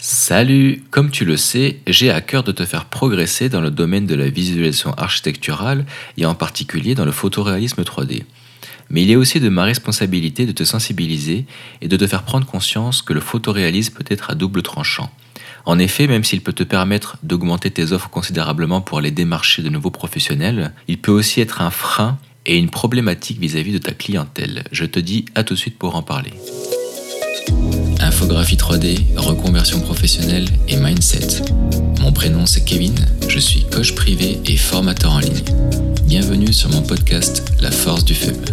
Salut Comme tu le sais, j'ai à cœur de te faire progresser dans le domaine de la visualisation architecturale et en particulier dans le photoréalisme 3D. Mais il est aussi de ma responsabilité de te sensibiliser et de te faire prendre conscience que le photoréalisme peut être à double tranchant. En effet, même s'il peut te permettre d'augmenter tes offres considérablement pour aller démarcher de nouveaux professionnels, il peut aussi être un frein et une problématique vis-à-vis de ta clientèle. Je te dis à tout de suite pour en parler. Infographie 3D, reconversion professionnelle et mindset. Mon prénom c'est Kevin, je suis coach privé et formateur en ligne. Bienvenue sur mon podcast La force du faible.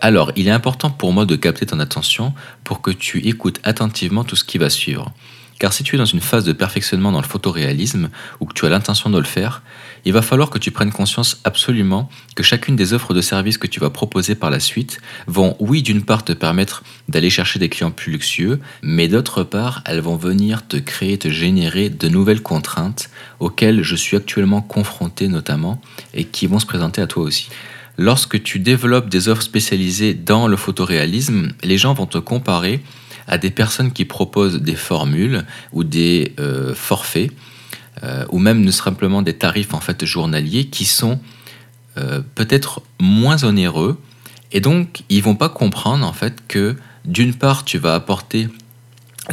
Alors, il est important pour moi de capter ton attention pour que tu écoutes attentivement tout ce qui va suivre. Car si tu es dans une phase de perfectionnement dans le photoréalisme ou que tu as l'intention de le faire, il va falloir que tu prennes conscience absolument que chacune des offres de services que tu vas proposer par la suite vont, oui, d'une part te permettre d'aller chercher des clients plus luxueux, mais d'autre part, elles vont venir te créer, te générer de nouvelles contraintes auxquelles je suis actuellement confronté notamment et qui vont se présenter à toi aussi. Lorsque tu développes des offres spécialisées dans le photoréalisme, les gens vont te comparer à des personnes qui proposent des formules ou des euh, forfaits euh, ou même ne simplement des tarifs en fait journaliers qui sont euh, peut-être moins onéreux. Et donc ils vont pas comprendre en fait que d'une part tu vas apporter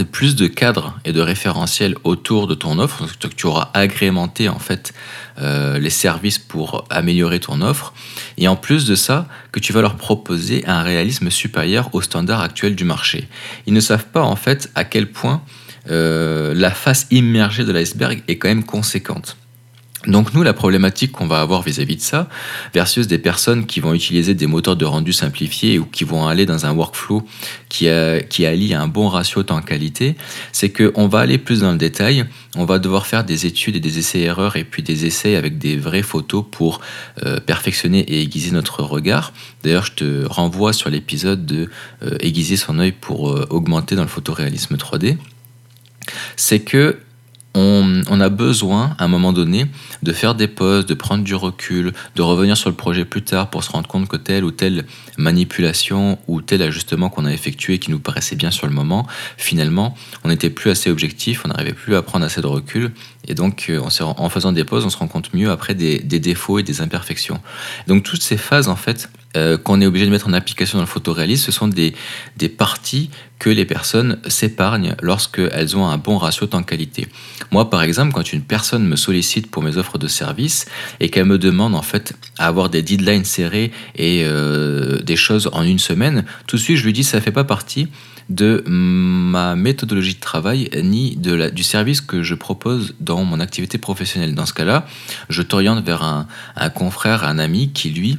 plus de cadres et de référentiels autour de ton offre, que tu auras agrémenté en fait euh, les services pour améliorer ton offre, et en plus de ça, que tu vas leur proposer un réalisme supérieur au standard actuel du marché. Ils ne savent pas en fait à quel point euh, la face immergée de l'iceberg est quand même conséquente. Donc nous, la problématique qu'on va avoir vis-à-vis de ça, versus des personnes qui vont utiliser des moteurs de rendu simplifiés ou qui vont aller dans un workflow qui, qui allie un bon ratio temps-qualité, c'est qu'on va aller plus dans le détail, on va devoir faire des études et des essais-erreurs et puis des essais avec des vraies photos pour euh, perfectionner et aiguiser notre regard. D'ailleurs, je te renvoie sur l'épisode de euh, aiguiser son œil pour euh, augmenter dans le photoréalisme 3D c'est que on, a besoin, à un moment donné, de faire des pauses, de prendre du recul, de revenir sur le projet plus tard pour se rendre compte que telle ou telle manipulation ou tel ajustement qu'on a effectué qui nous paraissait bien sur le moment, finalement, on n'était plus assez objectif, on n'arrivait plus à prendre assez de recul. Et donc, euh, en faisant des pauses, on se rend compte mieux après des, défauts et des imperfections. Donc, toutes ces phases, en fait, euh, qu'on est obligé de mettre en application dans le photoréalisme, ce sont des, des parties que les personnes s'épargnent lorsqu'elles ont un bon ratio temps-qualité. Moi, par exemple, quand une personne me sollicite pour mes offres de service et qu'elle me demande en fait à avoir des deadlines serrés et euh, des choses en une semaine, tout de suite je lui dis ça ne fait pas partie de ma méthodologie de travail ni de la, du service que je propose dans mon activité professionnelle. Dans ce cas-là, je t'oriente vers un, un confrère, un ami qui lui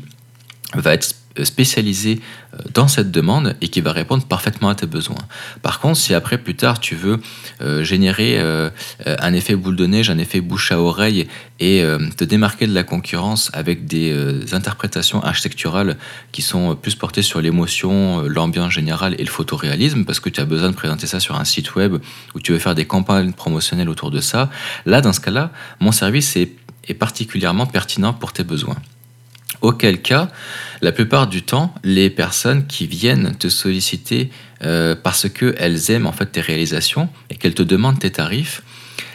va être spécialisé euh, dans cette demande et qui va répondre parfaitement à tes besoins. Par contre, si après, plus tard, tu veux euh, générer euh, un effet boule de neige, un effet bouche à oreille et te démarquer de la concurrence avec des interprétations architecturales qui sont plus portées sur l'émotion, l'ambiance générale et le photoréalisme, parce que tu as besoin de présenter ça sur un site web où tu veux faire des campagnes promotionnelles autour de ça, là, dans ce cas-là, mon service est particulièrement pertinent pour tes besoins. Auquel cas, la plupart du temps, les personnes qui viennent te solliciter euh, parce qu'elles aiment en fait tes réalisations et qu'elles te demandent tes tarifs,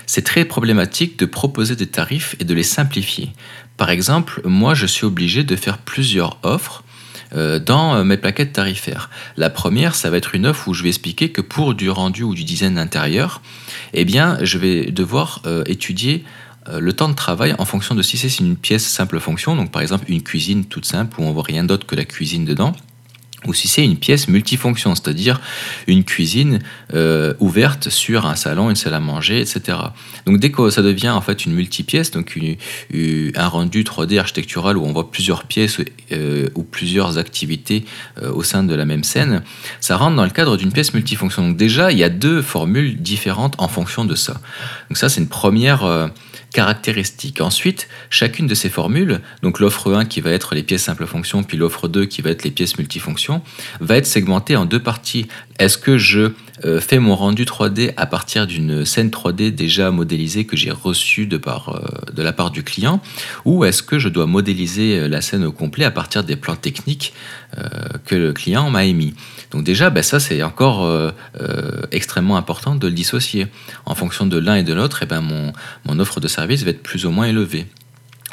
c'est très problématique de proposer des tarifs et de les simplifier. Par exemple, moi, je suis obligé de faire plusieurs offres euh, dans euh, mes plaquettes tarifaires. La première, ça va être une offre où je vais expliquer que pour du rendu ou du design intérieur, eh bien, je vais devoir étudier le temps de travail en fonction de si c'est une pièce simple fonction, donc par exemple une cuisine toute simple où on voit rien d'autre que la cuisine dedans, ou si c'est une pièce multifonction, c'est-à-dire une cuisine euh, ouverte sur un salon, une salle à manger, etc. Donc dès que ça devient en fait une multipièce, donc un rendu 3D architectural où on voit plusieurs pièces euh, ou plusieurs activités au sein de la même scène, ça rentre dans le cadre d'une pièce multifonction. Donc déjà, il y a deux formules différentes en fonction de ça. Donc ça, c'est une première caractéristiques. Ensuite, chacune de ces formules, donc l'offre 1 qui va être les pièces simple fonction, puis l'offre 2 qui va être les pièces multifonctions, va être segmenté en deux parties. Est-ce que je euh, fais mon rendu 3D à partir d'une scène 3D déjà modélisée que j'ai reçue euh, de la part du client? Ou est-ce que je dois modéliser euh, la scène au complet à partir des plans techniques que le client m'a émis? Donc déjà, ben ça c'est encore extrêmement important de le dissocier. En fonction de l'un et de l'autre, eh ben mon, mon offre de service va être plus ou moins élevée.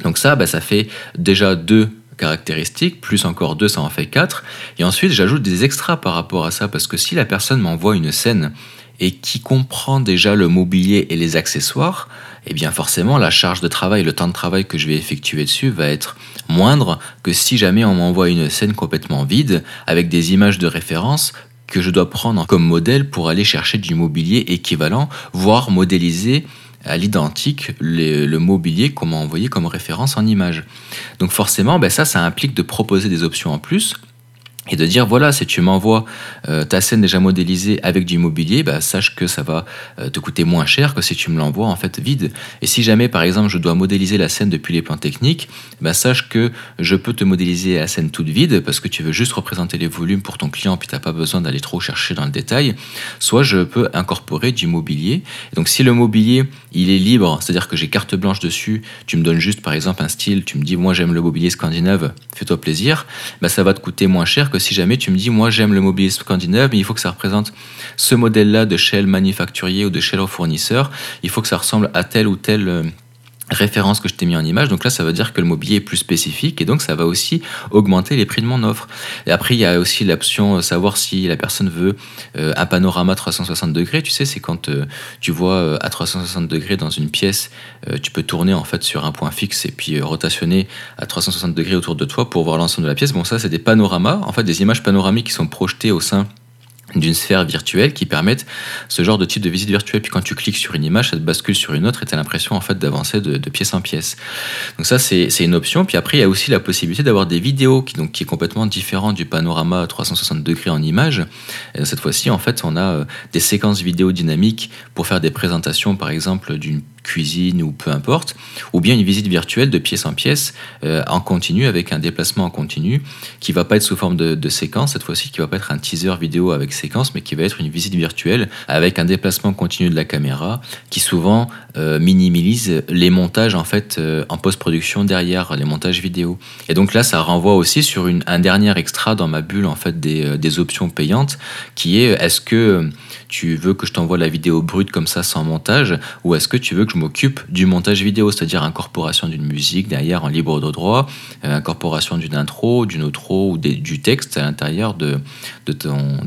Donc ça, ben ça fait déjà deux caractéristiques, plus encore deux, ça en fait quatre. Et ensuite, j'ajoute des extras par rapport à ça, parce que si la personne m'envoie une scène et qui comprend déjà le mobilier et les accessoires, eh bien forcément la charge de travail, le temps de travail que je vais effectuer dessus va être moindre que si jamais on m'envoie une scène complètement vide avec des images de référence que je dois prendre comme modèle pour aller chercher du mobilier équivalent, voire modéliser à l'identique le mobilier qu'on m'a envoyé comme référence en image. Donc forcément, ben ça, ça implique de proposer des options en plus et de dire voilà, si tu m'envoies euh, ta scène déjà modélisée avec du mobilier, bah, sache que ça va euh, te coûter moins cher que si tu me l'envoies en fait vide. Et si jamais par exemple je dois modéliser la scène depuis les plans techniques, bah, sache que je peux te modéliser la scène toute vide parce que tu veux juste représenter les volumes pour ton client puis tu n'as pas besoin d'aller trop chercher dans le détail. Soit je peux incorporer du mobilier. donc si le mobilier il est libre, c'est-à-dire que j'ai carte blanche dessus, tu me donnes juste par exemple un style, tu me dis moi j'aime le mobilier scandinave, fais-toi plaisir, bah, ça va te coûter moins cher que si jamais tu me dis, moi j'aime le mobilier scandinave, mais il faut que ça représente ce modèle-là de shell manufacturier ou de shell fournisseur, il faut que ça ressemble à tel ou tel euh, référence que je t'ai mis en image. Donc là, ça veut dire que le mobilier est plus spécifique et donc ça va aussi augmenter les prix de mon offre. Et après, il y a aussi l'option euh, savoir si la personne veut euh, un panorama 360 degrés. Tu sais, c'est quand euh, tu vois à 360 degrés dans une pièce, tu peux tourner en fait sur un point fixe et puis rotationner à 360 degrés autour de toi pour voir l'ensemble de la pièce. Bon, ça, c'est des panoramas, en fait, des images panoramiques qui sont projetées au sein d'une sphère virtuelle qui permettent ce genre de type de visite virtuelle. Puis quand tu cliques sur une image, ça te bascule sur une autre et tu as l'impression en fait d'avancer de, pièce en pièce. Donc ça c'est une option. Puis après il y a aussi la possibilité d'avoir des vidéos qui, donc, qui est complètement différent du panorama 360 degrés en image. Et cette fois-ci en fait on a euh, des séquences vidéo dynamiques pour faire des présentations par exemple d'une cuisine ou peu importe, ou bien une visite virtuelle de pièce en pièce euh, en continu avec un déplacement en continu qui va pas être sous forme de, séquence cette fois-ci, qui va pas être un teaser vidéo avec séquence, mais qui va être une visite virtuelle avec un déplacement continu de la caméra qui souvent euh, minimise les montages en fait euh, en post-production derrière les montages vidéo. Et donc là, ça renvoie aussi sur une, un dernier extra dans ma bulle en fait des, des options payantes qui est est-ce que tu veux que je t'envoie la vidéo brute comme ça sans montage ou est-ce que tu veux que je m'occupe du montage vidéo, c'est-à-dire incorporation d'une musique derrière en libre de droit, euh, incorporation d'une intro, d'une outro ou du texte à l'intérieur de, ton,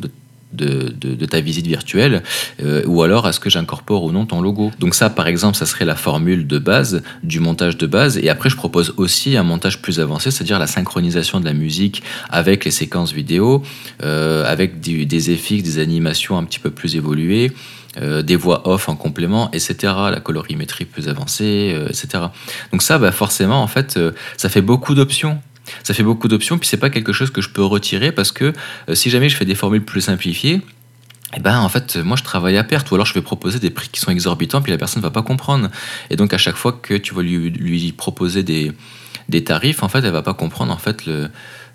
de, ta visite virtuelle, euh, ou alors est-ce que j'incorpore ou non ton logo. Donc ça, par exemple, ça serait la formule de base du montage de base. Et après, je propose aussi un montage plus avancé, c'est-à-dire la synchronisation de la musique avec les séquences vidéo, euh, avec des effets, des animations un petit peu plus évoluées. Euh, des voix off en complément, etc., la colorimétrie plus avancée, etc. Donc ça, bah forcément, en fait, ça fait beaucoup d'options ça fait beaucoup d'options, puis c'est pas quelque chose que je peux retirer parce que euh, si jamais je fais des formules plus simplifiées, eh ben, en fait, moi, je travaille à perte, ou alors je vais proposer des prix qui sont exorbitants, puis la personne ne va pas comprendre. Et donc, à chaque fois que tu vas lui, lui proposer des, des tarifs, en fait, elle va pas comprendre en fait le,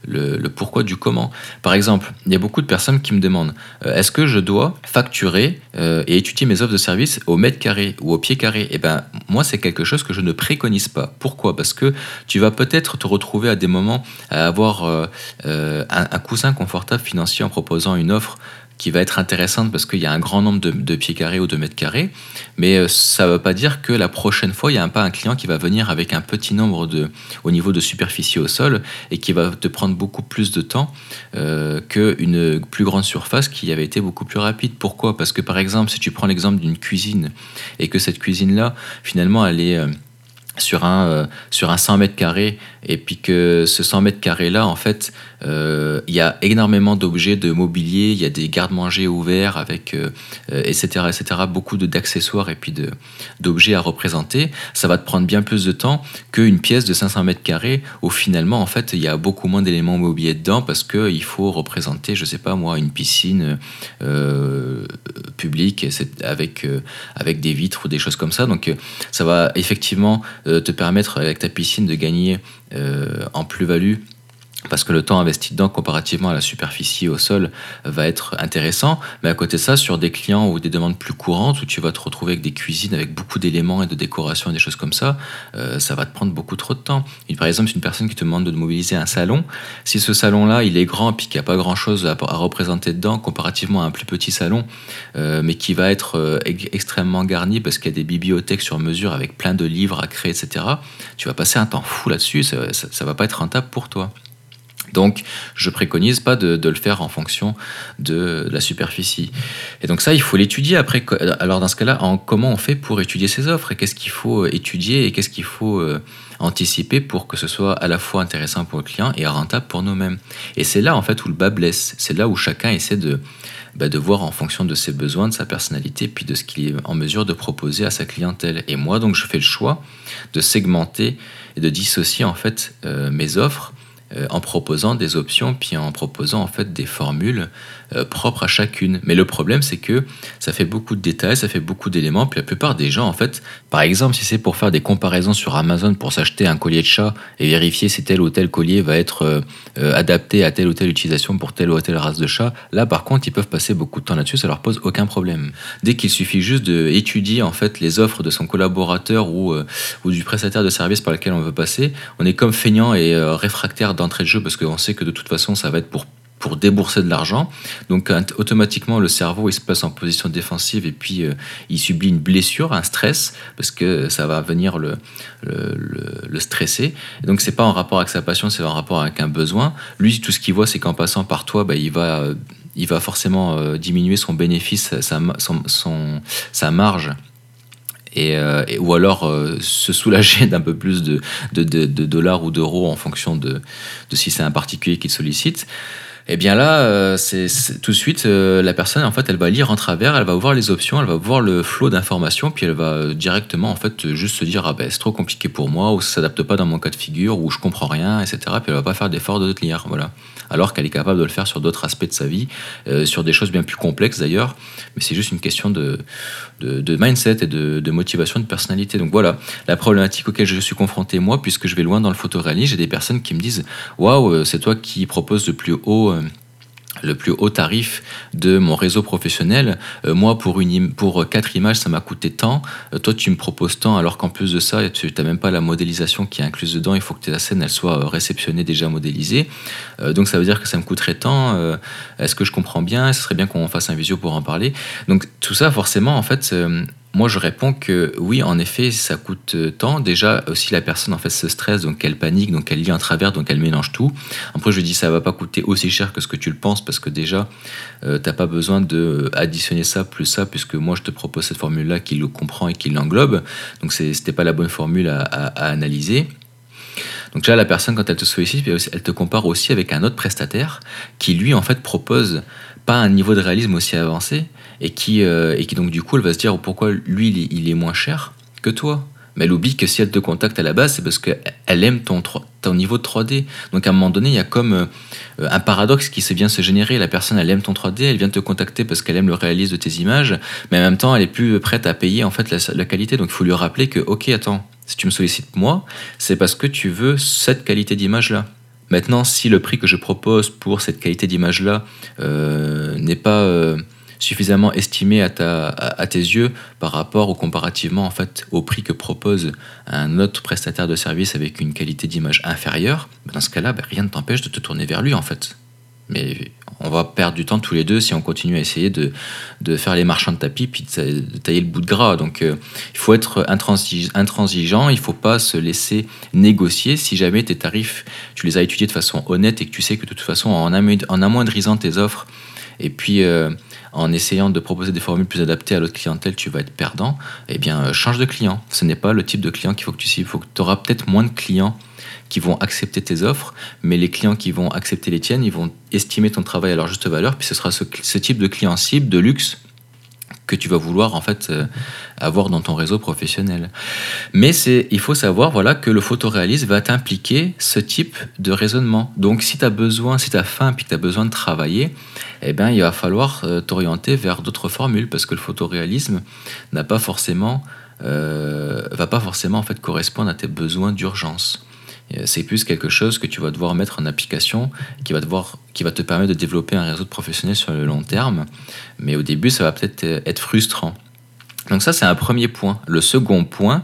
le, pourquoi du comment. Par exemple, il y a beaucoup de personnes qui me demandent euh, est-ce que je dois facturer euh, et étudier mes offres de service au mètre carré ou au pied carré? Eh ben, moi, c'est quelque chose que je ne préconise pas. Pourquoi? Parce que tu vas peut-être te retrouver à des moments à avoir euh, un, un coussin confortable financier en proposant une offre qui va être intéressante parce qu'il y a un grand nombre de, pieds carrés ou de mètres carrés, mais euh, ça ne veut pas dire que la prochaine fois, il n'y a pas un client qui va venir avec un petit nombre de, au niveau de superficie au sol et qui va te prendre beaucoup plus de temps euh, qu'une plus grande surface qui avait été beaucoup plus rapide. Pourquoi? Parce que par exemple, si tu prends l'exemple d'une cuisine et que cette cuisine-là, finalement, elle est... Euh, sur un, euh, sur un 100 mètres carrés. Et puis que ce 100 mètres carrés là en fait euh, il y a énormément d'objets de mobilier il y a des garde-manger ouverts avec etc euh, etc beaucoup d'accessoires et puis d'objets à représenter. Ça va te prendre bien plus de temps qu'une pièce de 500 mètres carrés où finalement en fait il y a beaucoup moins d'éléments mobiliers dedans parce que il faut représenter je sais pas moi une piscine publique avec avec des vitres ou des choses comme ça. Donc ça va effectivement te permettre avec ta piscine de gagner euh, en plus-value parce que le temps investi dedans comparativement à la superficie au sol va être intéressant. Mais à côté de ça, sur des clients ou des demandes plus courantes où tu vas te retrouver avec des cuisines avec beaucoup d'éléments et de décoration et des choses comme ça, euh, ça va te prendre beaucoup trop de temps. par exemple, c'est une personne qui te demande de mobiliser un salon. Si ce salon-là, il est grand et qu'il n'y a pas grand-chose à, représenter dedans comparativement à un plus petit salon, euh, mais qui va être euh, extrêmement garni parce qu'il y a des bibliothèques sur mesure avec plein de livres à créer, etc., tu vas passer un temps fou là-dessus, ça ne va pas être rentable pour toi. Donc, je préconise pas de, le faire en fonction de, la superficie. Et donc ça, il faut l'étudier après. Alors dans ce cas-là, comment on fait pour étudier ces offres et qu'est-ce qu'il faut étudier et qu'est-ce qu'il faut euh, anticiper pour que ce soit à la fois intéressant pour le client et rentable pour nous-mêmes. Et c'est là en fait où le bas blesse. C'est là où chacun essaie de, bah, de voir en fonction de ses besoins, de sa personnalité, puis de ce qu'il est en mesure de proposer à sa clientèle. Et moi, donc, je fais le choix de segmenter et de dissocier en fait euh, mes offres euh, en proposant des options, puis en proposant en fait des formules euh, propres à chacune. Mais le problème, c'est que ça fait beaucoup de détails, ça fait beaucoup d'éléments, puis la plupart des gens, en fait, par exemple, si c'est pour faire des comparaisons sur Amazon pour s'acheter un collier de chat et vérifier si tel ou tel collier va être euh, adapté à telle ou telle utilisation pour telle ou telle race de chat, là, par contre, ils peuvent passer beaucoup de temps là-dessus, ça leur pose aucun problème. Dès qu'il suffit juste d'étudier en fait les offres de son collaborateur ou, ou du prestataire de service par lequel on veut passer, on est comme feignant et réfractaire d'entrée de jeu parce qu'on sait que de toute façon ça va être pour pour débourser de l'argent. Donc automatiquement le cerveau il se passe en position défensive et puis euh, il subit une blessure, un stress parce que ça va venir le, le, stresser. Et donc c'est pas en rapport avec sa passion, c'est en rapport avec un besoin. Lui tout ce qu'il voit c'est qu'en passant par toi, bah, il va il va forcément euh, diminuer son bénéfice, sa, marge euh, et, ou alors euh, se soulager d'un peu plus de, dollars ou d'euros en fonction de si c'est un particulier qui sollicite. Et eh bien là, euh, c'est tout de suite la personne en fait, elle va lire en travers, elle va voir les options, elle va voir le flot d'informations, puis elle va directement en fait juste se dire ah ben c'est trop compliqué pour moi ou ça s'adapte pas dans mon cas de figure ou je comprends rien, etc. Puis elle va pas faire d'effort de lire, voilà alors qu'elle est capable de le faire sur d'autres aspects de sa vie, euh, sur des choses bien plus complexes d'ailleurs, mais c'est juste une question de, de, mindset et de, motivation de personnalité. Donc voilà, la problématique auquel je suis confronté moi, puisque je vais loin dans le photoréalisme, j'ai des personnes qui me disent Waouh, euh, c'est toi qui proposes le plus haut. Euh, le plus haut tarif de mon réseau professionnel. Euh, moi, pour, une, pour quatre images, ça m'a coûté tant. Euh, toi, tu me proposes tant, alors qu'en plus de ça, tu n'as même pas la modélisation qui est incluse dedans. Il faut que la scène elle soit euh, réceptionnée, déjà modélisée. donc, ça veut dire que ça me coûterait tant. Est-ce que je comprends bien? Ce serait bien qu'on fasse un visio pour en parler. Donc, tout ça, forcément, en fait moi, je réponds que oui, en effet, ça coûte euh, tant. Déjà, aussi, la personne en fait se stresse, donc elle panique, donc elle lit en travers, donc elle mélange tout. Après, je dis ça va pas coûter aussi cher que ce que tu le penses, parce que déjà, euh, tu n'as pas besoin de additionner ça plus ça, puisque moi, je te propose cette formule-là qui le comprend et qui l'englobe. Donc, c'était pas la bonne formule à analyser. Donc là, la personne, quand elle te sollicite, elle te compare aussi avec un autre prestataire qui, lui, en fait, propose pas un niveau de réalisme aussi avancé, et qui, euh, et qui donc du coup elle va se dire pourquoi lui il est, moins cher que toi? Mais elle oublie que si elle te contacte à la base, c'est parce qu'elle aime ton, ton niveau de 3D. Donc à un moment donné, il y a comme euh, un paradoxe qui se vient se générer. La personne, elle aime ton 3D, elle vient te contacter parce qu'elle aime le réalisme de tes images, mais en même temps, elle est plus prête à payer en fait la, la qualité. Donc il faut lui rappeler que, ok, attends, si tu me sollicites moi, c'est parce que tu veux cette qualité d'image là. Maintenant, si le prix que je propose pour cette qualité d'image là euh, n'est pas suffisamment estimé à, ta, à, tes yeux par rapport ou comparativement en fait au prix que propose un autre prestataire de service avec une qualité d'image inférieure, ben, dans ce cas-là, ben, rien ne t'empêche de te tourner vers lui en fait. Mais on va perdre du temps tous les deux si on continue à essayer de, de faire les marchands de tapis puis de, tailler le bout de gras. Donc euh, il faut être intransigeant, il ne faut pas se laisser négocier. Si jamais tes tarifs, tu les as étudiés de façon honnête et que tu sais que de toute façon en, amoindrissant tes offres, et puis euh, en essayant de proposer des formules plus adaptées à l'autre clientèle, tu vas être perdant, eh bien, euh, change de client. Ce n'est pas le type de client qu'il faut que tu cibles. Il faut que tu auras peut-être moins de clients qui vont accepter tes offres, mais les clients qui vont accepter les tiennes, ils vont estimer ton travail à leur juste valeur, puis ce sera ce, ce type de client cible de luxe que tu vas vouloir en fait euh, avoir dans ton réseau professionnel. Mais c'est, il faut savoir voilà que le photoréalisme va t'impliquer ce type de raisonnement. Donc si tu as besoin, si tu as faim puis tu as besoin de travailler, eh bien il va falloir euh, t'orienter vers d'autres formules parce que le photoréalisme n'a pas forcément euh, va pas forcément en fait correspondre à tes besoins d'urgence. C'est plus quelque chose que tu vas devoir mettre en application, qui va, devoir, qui va te permettre de développer un réseau de professionnels sur le long terme. Mais au début, ça va peut-être être frustrant. Donc ça, c'est un premier point. Le second point,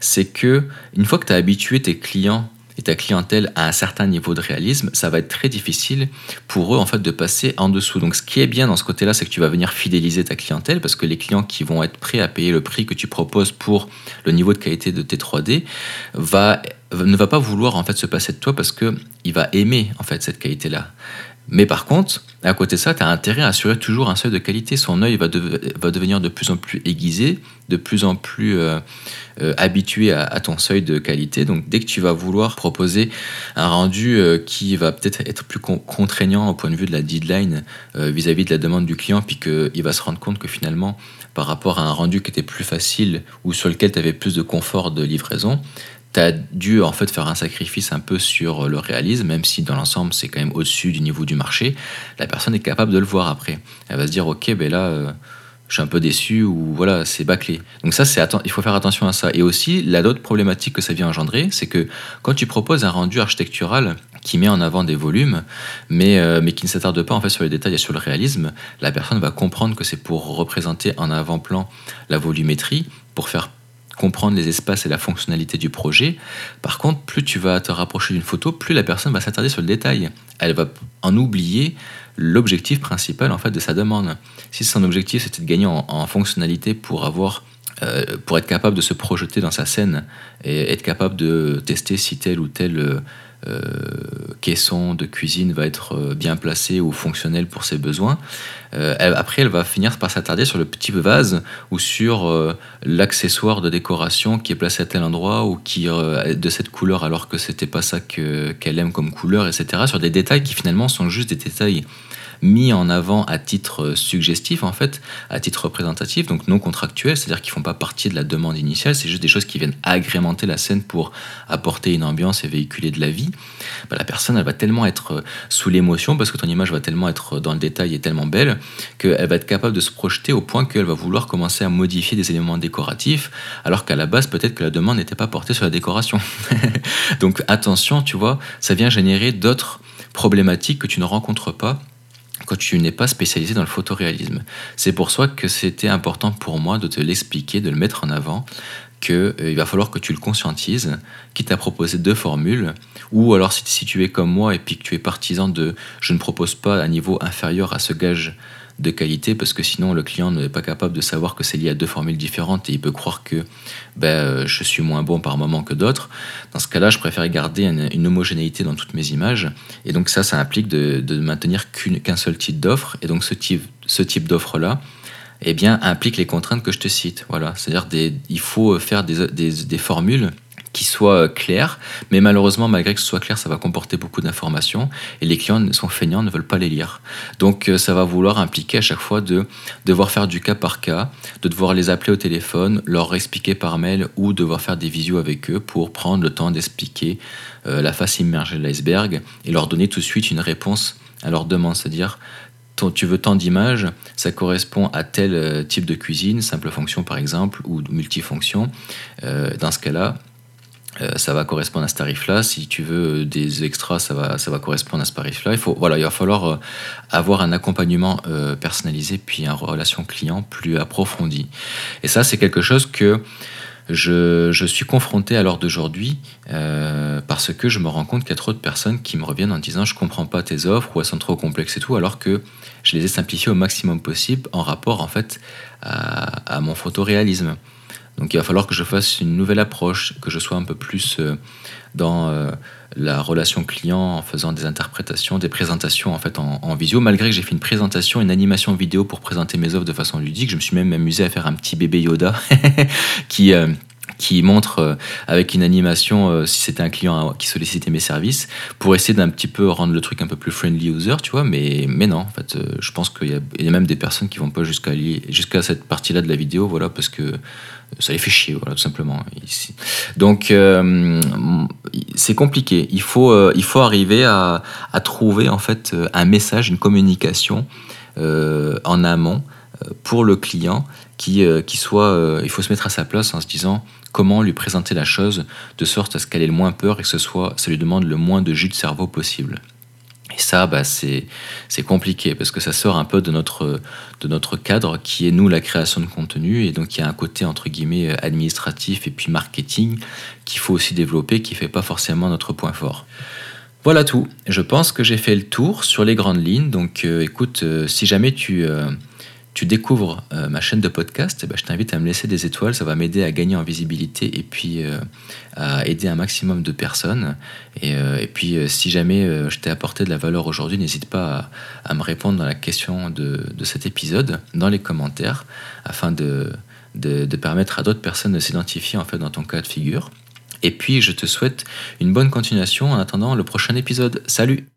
c'est que une fois que tu as habitué tes clients et ta clientèle à un certain niveau de réalisme, ça va être très difficile pour eux en fait de passer en dessous. Donc ce qui est bien dans ce côté-là, c'est que tu vas venir fidéliser ta clientèle parce que les clients qui vont être prêts à payer le prix que tu proposes pour le niveau de qualité de tes 3D va ne va pas vouloir en fait se passer de toi parce que il va aimer en fait cette qualité-là. Mais par contre, à côté de ça, tu as intérêt à assurer toujours un seuil de qualité. Son œil va, devenir de plus en plus aiguisé, de plus en plus euh, euh, habitué à, ton seuil de qualité. Donc dès que tu vas vouloir proposer un rendu euh, qui va peut-être être plus contraignant au point de vue de la deadline vis-à-vis -vis de la demande du client, puis qu'il va se rendre compte que finalement, par rapport à un rendu qui était plus facile ou sur lequel tu avais plus de confort de livraison, tu as dû en fait faire un sacrifice un peu sur le réalisme, même si dans l'ensemble c'est quand même au-dessus du niveau du marché, la personne est capable de le voir après. Elle va se dire ok, ben là euh, je suis un peu déçu ou voilà, c'est bâclé. Donc ça, c'est il faut faire attention à ça. Et aussi, la l'autre problématique que ça vient engendrer, c'est que quand tu proposes un rendu architectural qui met en avant des volumes, mais, euh, mais qui ne s'attarde pas en fait sur les détails et sur le réalisme, la personne va comprendre que c'est pour représenter en avant-plan la volumétrie, pour faire comprendre les espaces et la fonctionnalité du projet. Par contre, plus tu vas te rapprocher d'une photo, plus la personne va s'attarder sur le détail. Elle va en oublier l'objectif principal en fait de sa demande. Si son objectif c'était de gagner en, fonctionnalité pour avoir euh, pour être capable de se projeter dans sa scène et être capable de tester si tel ou tel euh, caisson de cuisine va être euh, bien placé ou fonctionnel pour ses besoins. Euh, après, elle va finir par s'attarder sur le petit vase ou sur l'accessoire de décoration qui est placé à tel endroit ou qui est de cette couleur alors que c'était pas ça qu'elle aime comme couleur, etc. Sur des détails qui finalement sont juste des détails mis en avant à titre suggestif, en fait, à titre représentatif, donc non contractuel, c'est-à-dire qu'ils font pas partie de la demande initiale, c'est juste des choses qui viennent agrémenter la scène pour apporter une ambiance et véhiculer de la vie. Bah, la personne, elle va tellement être euh, sous l'émotion, parce que ton image va tellement être dans le détail et tellement belle, qu'elle va être capable de se projeter au point qu'elle va vouloir commencer à modifier des éléments décoratifs, alors qu'à la base, peut-être que la demande n'était pas portée sur la décoration. donc attention, tu vois, ça vient générer d'autres problématiques que tu ne rencontres pas quand tu n'es pas spécialisé dans le photoréalisme. C'est pour ça que c'était important pour moi de te l'expliquer, de le mettre en avant, qu'il euh, va falloir que tu le conscientises, quitte à proposer deux formules, ou alors si tu es comme moi et puis que tu es partisan de je ne propose pas un niveau inférieur à ce gage de qualité parce que sinon le client n'est pas capable de savoir que c'est lié à deux formules différentes et il peut croire que ben, euh, je suis moins bon par moment que d'autres. Dans ce cas-là, je préfère garder une, homogénéité dans toutes mes images et donc ça, ça implique de, maintenir qu'un seul type d'offre et donc ce type, d'offre-là, eh bien, implique les contraintes que je te cite. Voilà, c'est-à-dire il faut faire des formules qui soit euh, clair, mais malheureusement, malgré que ce soit clair, ça va comporter beaucoup d'informations et les clients sont feignants, ne veulent pas les lire. Donc euh, ça va vouloir impliquer à chaque fois de devoir faire du cas par cas, de devoir les appeler au téléphone, leur expliquer par mail ou devoir faire des visios avec eux pour prendre le temps d'expliquer euh, la face immergée de l'iceberg et leur donner tout de suite une réponse à leur demande, c'est-à-dire tu veux tant d'images, ça correspond à tel type de cuisine, simple fonction par exemple, ou multifonction. dans ce cas-là, ça va correspondre à ce tarif-là. Si tu veux des extras, ça va, ça va correspondre à ce tarif-là. Il, voilà, il va falloir euh, avoir un accompagnement euh, personnalisé puis une relation client plus approfondie. Et ça, c'est quelque chose que je, je suis confronté à l'heure d'aujourd'hui parce que je me rends compte qu'il y a trop de personnes qui me reviennent en disant je comprends pas tes offres ou elles sont trop complexes et tout, alors que je les ai simplifiées au maximum possible en rapport en fait à, à mon photoréalisme. Donc il va falloir que je fasse une nouvelle approche, que je sois un peu plus euh, dans euh, la relation client en faisant des interprétations, des présentations en fait en, visio. Malgré que j'ai fait une présentation, une animation vidéo pour présenter mes offres de façon ludique, je me suis même amusé à faire un petit bébé Yoda qui euh, qui montre euh, avec une animation euh, si c'était un client qui sollicitait mes services pour essayer d'un petit peu rendre le truc un peu plus friendly user, tu vois. Mais, mais non, en fait, euh, je pense qu'il y, a même des personnes qui vont pas jusqu'à jusqu'à cette partie-là de la vidéo, voilà, parce que ça les fait chier, voilà, tout simplement. Donc, c'est compliqué. Il faut, il faut arriver à, à, trouver en fait un message, une communication en amont pour le client qui, qui soit, il faut se mettre à sa place en se disant comment lui présenter la chose de sorte à ce qu'elle ait le moins peur et que ce soit, ça lui demande le moins de jus de cerveau possible. Et ça, bah, c'est compliqué parce que ça sort un peu de notre, de notre cadre qui est, nous, la création de contenu. Et donc, il y a un côté, entre guillemets, administratif et puis marketing qu'il faut aussi développer, qui ne fait pas forcément notre point fort. Voilà tout. Je pense que j'ai fait le tour sur les grandes lignes. Donc, euh, écoute, euh, si jamais tu... Euh, tu découvres euh, ma chaîne de podcast, eh ben, je t'invite à me laisser des étoiles, ça va m'aider à gagner en visibilité et puis euh, à aider un maximum de personnes. Et, euh, puis si jamais je t'ai apporté de la valeur aujourd'hui, n'hésite pas à, me répondre dans la question de, cet épisode, dans les commentaires, afin de, de, de permettre à d'autres personnes de s'identifier en fait dans ton cas de figure. Et puis je te souhaite une bonne continuation en attendant le prochain épisode. Salut